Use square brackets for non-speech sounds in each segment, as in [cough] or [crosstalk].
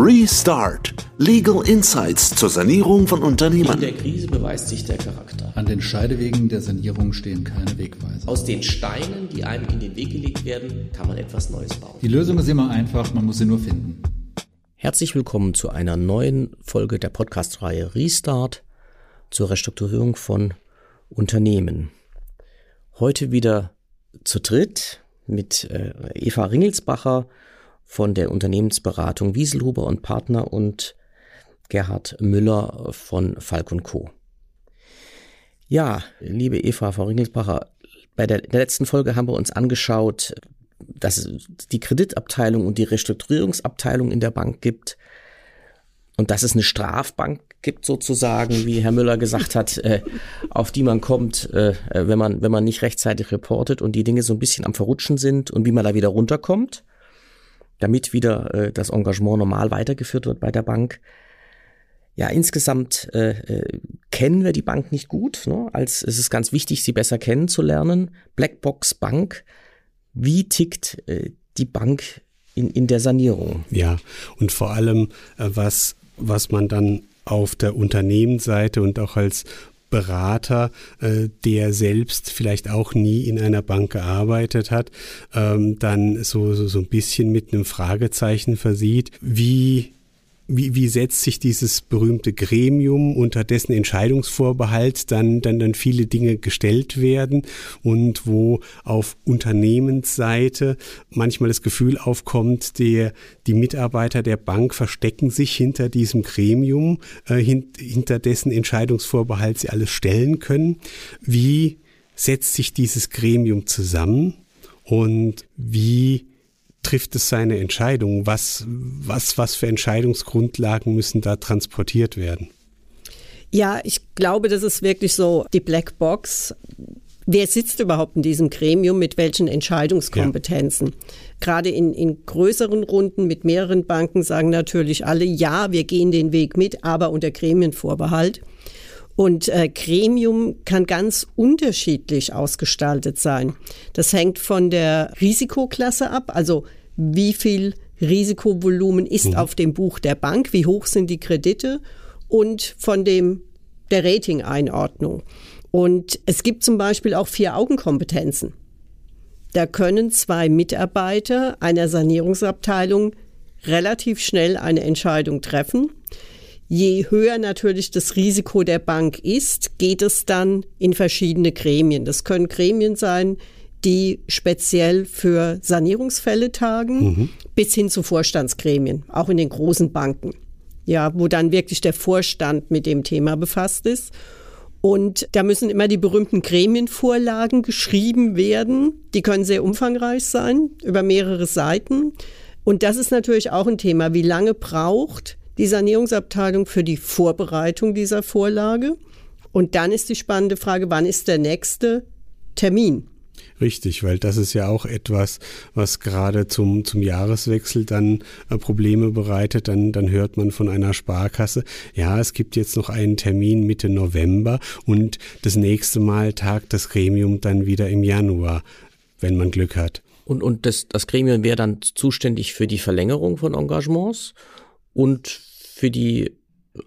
Restart. Legal Insights zur Sanierung von Unternehmen. In der Krise beweist sich der Charakter. An den Scheidewegen der Sanierung stehen keine Wegweiser. Aus den Steinen, die einem in den Weg gelegt werden, kann man etwas Neues bauen. Die Lösung ist immer einfach, man muss sie nur finden. Herzlich willkommen zu einer neuen Folge der Podcast-Reihe Restart zur Restrukturierung von Unternehmen. Heute wieder zu dritt mit äh, Eva Ringelsbacher von der Unternehmensberatung Wieselhuber und Partner und Gerhard Müller von Falk Co. Ja, liebe Eva, Frau Ringelsbacher, bei der, der letzten Folge haben wir uns angeschaut, dass es die Kreditabteilung und die Restrukturierungsabteilung in der Bank gibt und dass es eine Strafbank gibt sozusagen, wie Herr Müller gesagt hat, äh, auf die man kommt, äh, wenn man wenn man nicht rechtzeitig reportet und die Dinge so ein bisschen am verrutschen sind und wie man da wieder runterkommt damit wieder äh, das Engagement normal weitergeführt wird bei der Bank. Ja, insgesamt äh, äh, kennen wir die Bank nicht gut. Ne? Als es ist ganz wichtig, sie besser kennenzulernen. Blackbox Bank. Wie tickt äh, die Bank in, in der Sanierung? Ja, und vor allem, äh, was, was man dann auf der Unternehmensseite und auch als Berater, äh, der selbst vielleicht auch nie in einer Bank gearbeitet hat, ähm, dann so, so, so ein bisschen mit einem Fragezeichen versieht, wie wie, wie setzt sich dieses berühmte Gremium, unter dessen Entscheidungsvorbehalt dann, dann, dann viele Dinge gestellt werden und wo auf Unternehmensseite manchmal das Gefühl aufkommt, der, die Mitarbeiter der Bank verstecken sich hinter diesem Gremium, äh, hint, hinter dessen Entscheidungsvorbehalt sie alles stellen können. Wie setzt sich dieses Gremium zusammen und wie trifft es seine Entscheidung? Was, was, was für Entscheidungsgrundlagen müssen da transportiert werden? Ja, ich glaube, das ist wirklich so die Blackbox. Wer sitzt überhaupt in diesem Gremium mit welchen Entscheidungskompetenzen? Ja. Gerade in, in größeren Runden mit mehreren Banken sagen natürlich alle, ja, wir gehen den Weg mit, aber unter Gremienvorbehalt. Und äh, Gremium kann ganz unterschiedlich ausgestaltet sein. Das hängt von der Risikoklasse ab, also wie viel Risikovolumen ist mhm. auf dem Buch der Bank, wie hoch sind die Kredite und von dem der Rating-Einordnung. Und es gibt zum Beispiel auch Vier-Augen-Kompetenzen. Da können zwei Mitarbeiter einer Sanierungsabteilung relativ schnell eine Entscheidung treffen. Je höher natürlich das Risiko der Bank ist, geht es dann in verschiedene Gremien. Das können Gremien sein, die speziell für Sanierungsfälle tagen, mhm. bis hin zu Vorstandsgremien, auch in den großen Banken. Ja, wo dann wirklich der Vorstand mit dem Thema befasst ist. Und da müssen immer die berühmten Gremienvorlagen geschrieben werden. Die können sehr umfangreich sein, über mehrere Seiten. Und das ist natürlich auch ein Thema. Wie lange braucht die Sanierungsabteilung für die Vorbereitung dieser Vorlage. Und dann ist die spannende Frage, wann ist der nächste Termin? Richtig, weil das ist ja auch etwas, was gerade zum, zum Jahreswechsel dann äh, Probleme bereitet. Dann, dann hört man von einer Sparkasse, ja, es gibt jetzt noch einen Termin Mitte November und das nächste Mal tagt das Gremium dann wieder im Januar, wenn man Glück hat. Und, und das, das Gremium wäre dann zuständig für die Verlängerung von Engagements und für die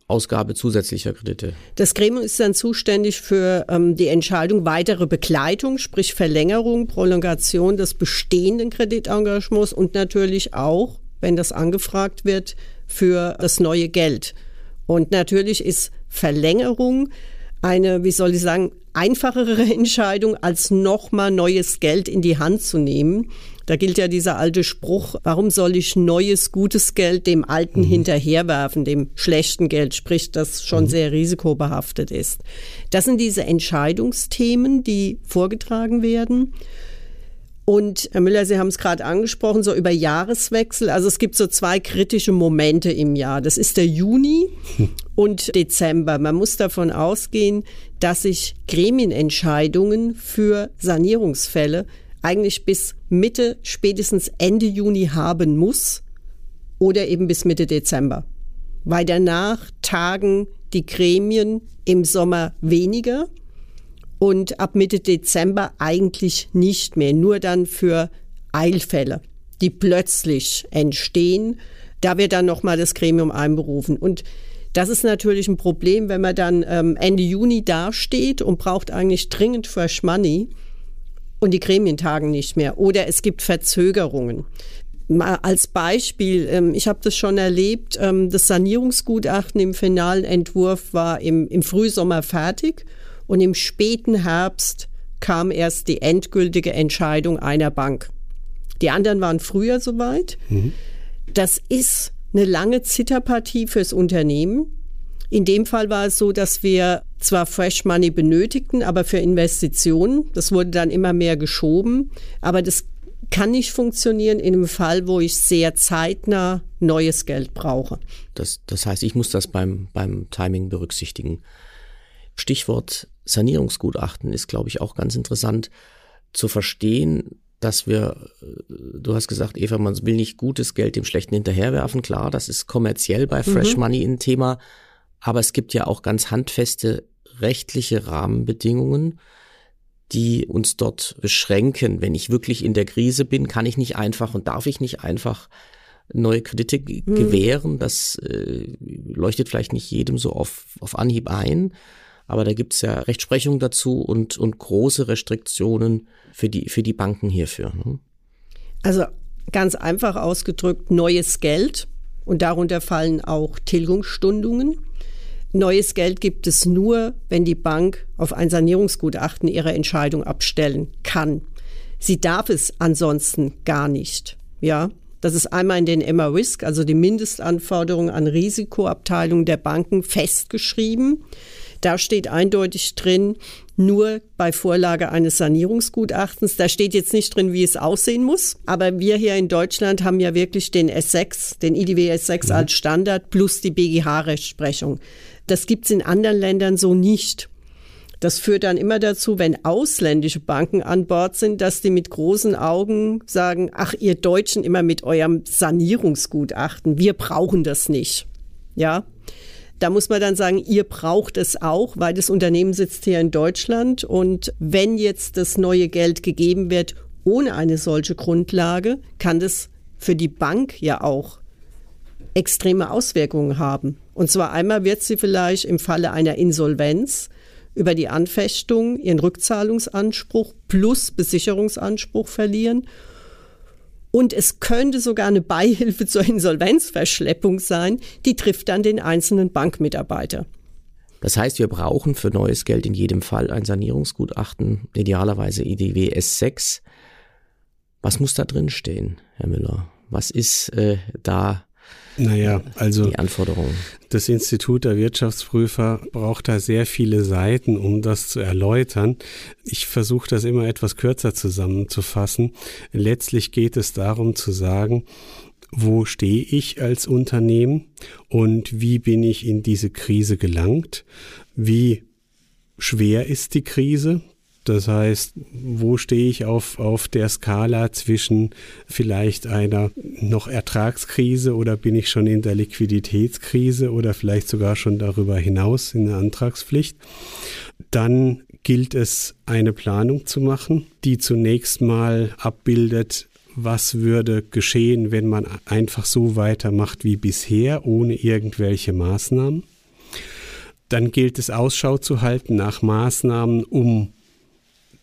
Ausgabe zusätzlicher Kredite. Das Gremium ist dann zuständig für ähm, die Entscheidung weitere Begleitung, sprich Verlängerung, Prolongation des bestehenden Kreditengagements und natürlich auch, wenn das angefragt wird, für das neue Geld. Und natürlich ist Verlängerung eine, wie soll ich sagen, einfachere [laughs] Entscheidung, als nochmal neues Geld in die Hand zu nehmen. Da gilt ja dieser alte Spruch, warum soll ich neues, gutes Geld dem alten mhm. hinterherwerfen, dem schlechten Geld, sprich, das schon mhm. sehr risikobehaftet ist. Das sind diese Entscheidungsthemen, die vorgetragen werden. Und Herr Müller, Sie haben es gerade angesprochen, so über Jahreswechsel. Also es gibt so zwei kritische Momente im Jahr. Das ist der Juni und Dezember. Man muss davon ausgehen, dass sich Gremienentscheidungen für Sanierungsfälle eigentlich bis Mitte, spätestens Ende Juni haben muss oder eben bis Mitte Dezember. Weil danach tagen die Gremien im Sommer weniger und ab Mitte Dezember eigentlich nicht mehr, nur dann für Eilfälle, die plötzlich entstehen, Da wird dann nochmal das Gremium einberufen. Und das ist natürlich ein Problem, wenn man dann ähm, Ende Juni dasteht und braucht eigentlich dringend Fresh Money und die Gremien tagen nicht mehr. Oder es gibt Verzögerungen. Mal als Beispiel, ähm, ich habe das schon erlebt, ähm, das Sanierungsgutachten im finalen Entwurf war im, im Frühsommer fertig und im späten Herbst kam erst die endgültige Entscheidung einer Bank. Die anderen waren früher soweit. Mhm. Das ist eine lange Zitterpartie fürs Unternehmen. In dem Fall war es so, dass wir zwar Fresh Money benötigten, aber für Investitionen. Das wurde dann immer mehr geschoben. Aber das kann nicht funktionieren in einem Fall, wo ich sehr zeitnah neues Geld brauche. Das, das heißt, ich muss das beim, beim Timing berücksichtigen. Stichwort Sanierungsgutachten ist, glaube ich, auch ganz interessant zu verstehen, dass wir, äh, du hast gesagt, Eva, man will nicht gutes Geld dem Schlechten hinterherwerfen. Klar, das ist kommerziell bei Fresh mhm. Money ein Thema. Aber es gibt ja auch ganz handfeste rechtliche Rahmenbedingungen, die uns dort beschränken. Wenn ich wirklich in der Krise bin, kann ich nicht einfach und darf ich nicht einfach neue Kredite mhm. gewähren. Das äh, leuchtet vielleicht nicht jedem so auf, auf Anhieb ein. Aber da gibt es ja Rechtsprechung dazu und, und große Restriktionen für die, für die Banken hierfür. Ne? Also ganz einfach ausgedrückt, neues Geld und darunter fallen auch Tilgungsstundungen. Neues Geld gibt es nur, wenn die Bank auf ein Sanierungsgutachten ihre Entscheidung abstellen kann. Sie darf es ansonsten gar nicht. Ja, das ist einmal in den Emma Risk, also die Mindestanforderungen an Risikoabteilungen der Banken festgeschrieben. Da steht eindeutig drin, nur bei Vorlage eines Sanierungsgutachtens. Da steht jetzt nicht drin, wie es aussehen muss. Aber wir hier in Deutschland haben ja wirklich den S6, den IDW S6 mhm. als Standard plus die BGH-Rechtsprechung. Das gibt es in anderen Ländern so nicht. Das führt dann immer dazu, wenn ausländische Banken an Bord sind, dass die mit großen Augen sagen, ach, ihr Deutschen immer mit eurem Sanierungsgutachten, wir brauchen das nicht. Ja. Da muss man dann sagen, ihr braucht es auch, weil das Unternehmen sitzt hier in Deutschland und wenn jetzt das neue Geld gegeben wird ohne eine solche Grundlage, kann das für die Bank ja auch extreme Auswirkungen haben. Und zwar einmal wird sie vielleicht im Falle einer Insolvenz über die Anfechtung ihren Rückzahlungsanspruch plus Besicherungsanspruch verlieren. Und es könnte sogar eine Beihilfe [laughs] zur Insolvenzverschleppung sein, die trifft dann den einzelnen Bankmitarbeiter. Das heißt, wir brauchen für neues Geld in jedem Fall ein Sanierungsgutachten, idealerweise IDW S6. Was muss da drin stehen, Herr Müller? Was ist äh, da naja, also die Anforderungen. Das Institut der Wirtschaftsprüfer braucht da sehr viele Seiten, um das zu erläutern. Ich versuche das immer etwas kürzer zusammenzufassen. Letztlich geht es darum zu sagen, wo stehe ich als Unternehmen und wie bin ich in diese Krise gelangt? Wie schwer ist die Krise? Das heißt, wo stehe ich auf, auf der Skala zwischen vielleicht einer noch Ertragskrise oder bin ich schon in der Liquiditätskrise oder vielleicht sogar schon darüber hinaus in der Antragspflicht? Dann gilt es, eine Planung zu machen, die zunächst mal abbildet, was würde geschehen, wenn man einfach so weitermacht wie bisher, ohne irgendwelche Maßnahmen. Dann gilt es Ausschau zu halten nach Maßnahmen, um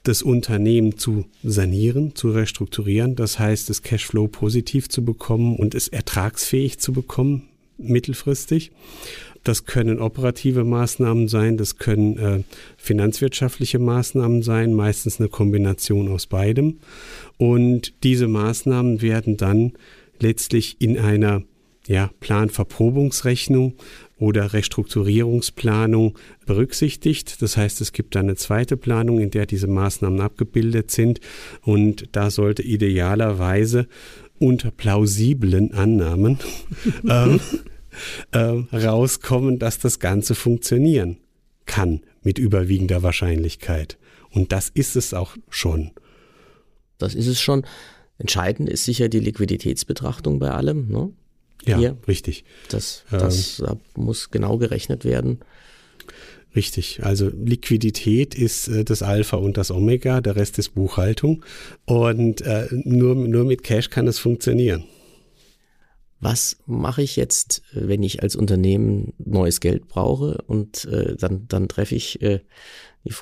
das Unternehmen zu sanieren, zu restrukturieren, das heißt, das Cashflow positiv zu bekommen und es ertragsfähig zu bekommen, mittelfristig. Das können operative Maßnahmen sein, das können äh, finanzwirtschaftliche Maßnahmen sein, meistens eine Kombination aus beidem. Und diese Maßnahmen werden dann letztlich in einer ja, Planverprobungsrechnung oder Restrukturierungsplanung berücksichtigt. Das heißt, es gibt eine zweite Planung, in der diese Maßnahmen abgebildet sind und da sollte idealerweise unter plausiblen Annahmen [laughs] ähm, äh, rauskommen, dass das Ganze funktionieren kann mit überwiegender Wahrscheinlichkeit. Und das ist es auch schon. Das ist es schon. Entscheidend ist sicher die Liquiditätsbetrachtung bei allem. Ne? Ja, hier. richtig. Das, das ähm, muss genau gerechnet werden. Richtig, also Liquidität ist äh, das Alpha und das Omega, der Rest ist Buchhaltung und äh, nur, nur mit Cash kann es funktionieren. was mache ich jetzt, wenn ich als Unternehmen neues Geld brauche und äh, dann, dann treffe ich, äh,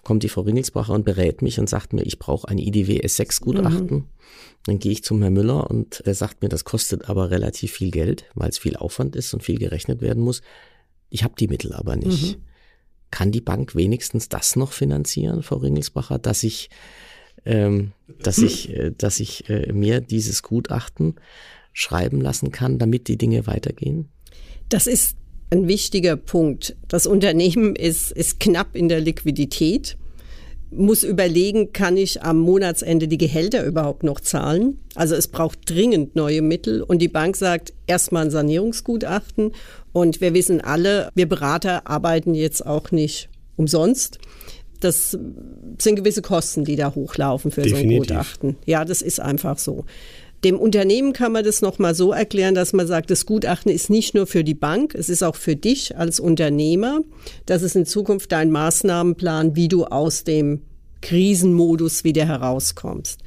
kommt die Frau Ringelsbacher und berät mich und sagt mir, ich brauche ein IDW S6 Gutachten. Mhm. Dann gehe ich zum Herrn Müller und der sagt mir, das kostet aber relativ viel Geld, weil es viel Aufwand ist und viel gerechnet werden muss. Ich habe die Mittel aber nicht. Mhm. Kann die Bank wenigstens das noch finanzieren, Frau Ringelsbacher, dass ich, ähm, dass ich, äh, dass ich äh, mir dieses Gutachten schreiben lassen kann, damit die Dinge weitergehen? Das ist ein wichtiger Punkt. Das Unternehmen ist, ist knapp in der Liquidität, muss überlegen, kann ich am Monatsende die Gehälter überhaupt noch zahlen? Also es braucht dringend neue Mittel und die Bank sagt erstmal ein Sanierungsgutachten und wir wissen alle, wir Berater arbeiten jetzt auch nicht umsonst. Das sind gewisse Kosten, die da hochlaufen für Definitiv. so ein Gutachten. Ja, das ist einfach so. Dem Unternehmen kann man das nochmal so erklären, dass man sagt, das Gutachten ist nicht nur für die Bank, es ist auch für dich als Unternehmer. Das ist in Zukunft dein Maßnahmenplan, wie du aus dem Krisenmodus wieder herauskommst.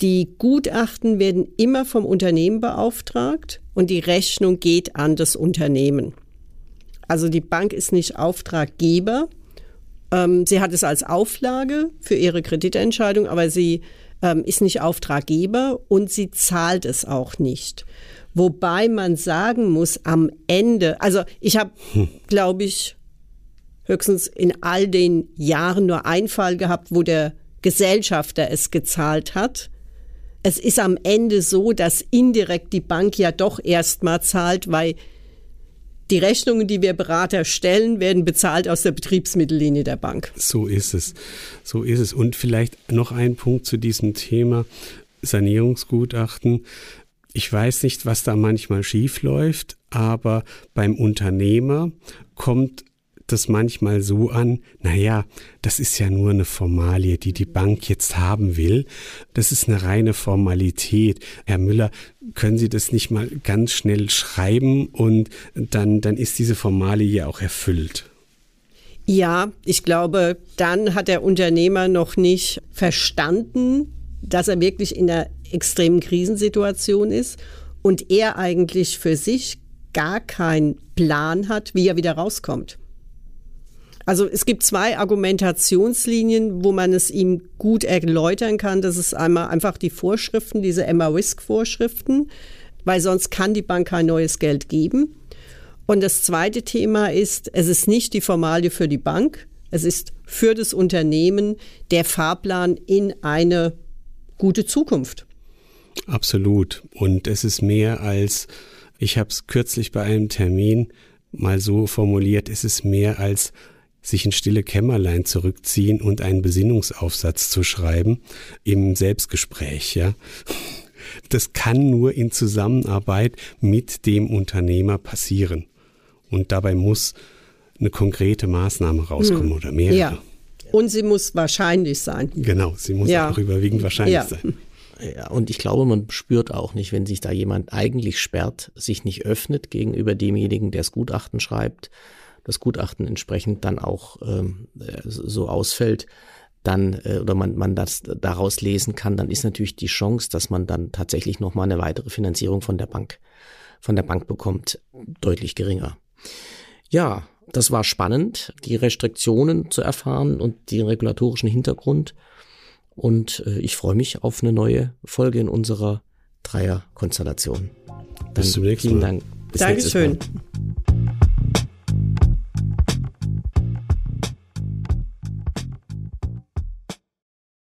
Die Gutachten werden immer vom Unternehmen beauftragt und die Rechnung geht an das Unternehmen. Also die Bank ist nicht Auftraggeber. Ähm, sie hat es als Auflage für ihre Kreditentscheidung, aber sie ähm, ist nicht Auftraggeber und sie zahlt es auch nicht. Wobei man sagen muss, am Ende, also ich habe, hm. glaube ich, höchstens in all den Jahren nur einen Fall gehabt, wo der Gesellschafter es gezahlt hat. Es ist am Ende so, dass indirekt die Bank ja doch erstmal zahlt, weil die Rechnungen, die wir Berater stellen, werden bezahlt aus der Betriebsmittellinie der Bank. So ist es. So ist es. Und vielleicht noch ein Punkt zu diesem Thema Sanierungsgutachten. Ich weiß nicht, was da manchmal schief läuft, aber beim Unternehmer kommt das manchmal so an, naja, das ist ja nur eine Formalie, die die Bank jetzt haben will. Das ist eine reine Formalität. Herr Müller, können Sie das nicht mal ganz schnell schreiben und dann, dann ist diese Formalie ja auch erfüllt. Ja, ich glaube, dann hat der Unternehmer noch nicht verstanden, dass er wirklich in einer extremen Krisensituation ist und er eigentlich für sich gar keinen Plan hat, wie er wieder rauskommt. Also es gibt zwei Argumentationslinien, wo man es ihm gut erläutern kann. Das ist einmal einfach die Vorschriften, diese Emma-Risk-Vorschriften, weil sonst kann die Bank kein neues Geld geben. Und das zweite Thema ist, es ist nicht die Formalie für die Bank, es ist für das Unternehmen der Fahrplan in eine gute Zukunft. Absolut. Und es ist mehr als, ich habe es kürzlich bei einem Termin mal so formuliert, es ist mehr als sich in stille Kämmerlein zurückziehen und einen Besinnungsaufsatz zu schreiben im Selbstgespräch, ja. Das kann nur in Zusammenarbeit mit dem Unternehmer passieren. Und dabei muss eine konkrete Maßnahme rauskommen hm. oder mehrere. Ja. Und sie muss wahrscheinlich sein. Genau, sie muss ja. auch überwiegend wahrscheinlich ja. sein. Ja, und ich glaube, man spürt auch nicht, wenn sich da jemand eigentlich sperrt, sich nicht öffnet gegenüber demjenigen, der das Gutachten schreibt, das Gutachten entsprechend dann auch ähm, so ausfällt, dann äh, oder man, man das daraus lesen kann, dann ist natürlich die Chance, dass man dann tatsächlich nochmal eine weitere Finanzierung von der Bank, von der Bank bekommt, deutlich geringer. Ja, das war spannend, die Restriktionen zu erfahren und den regulatorischen Hintergrund. Und äh, ich freue mich auf eine neue Folge in unserer Dreierkonstellation. Bis zum nächsten Mal. Vielen Dank. Bis Dankeschön.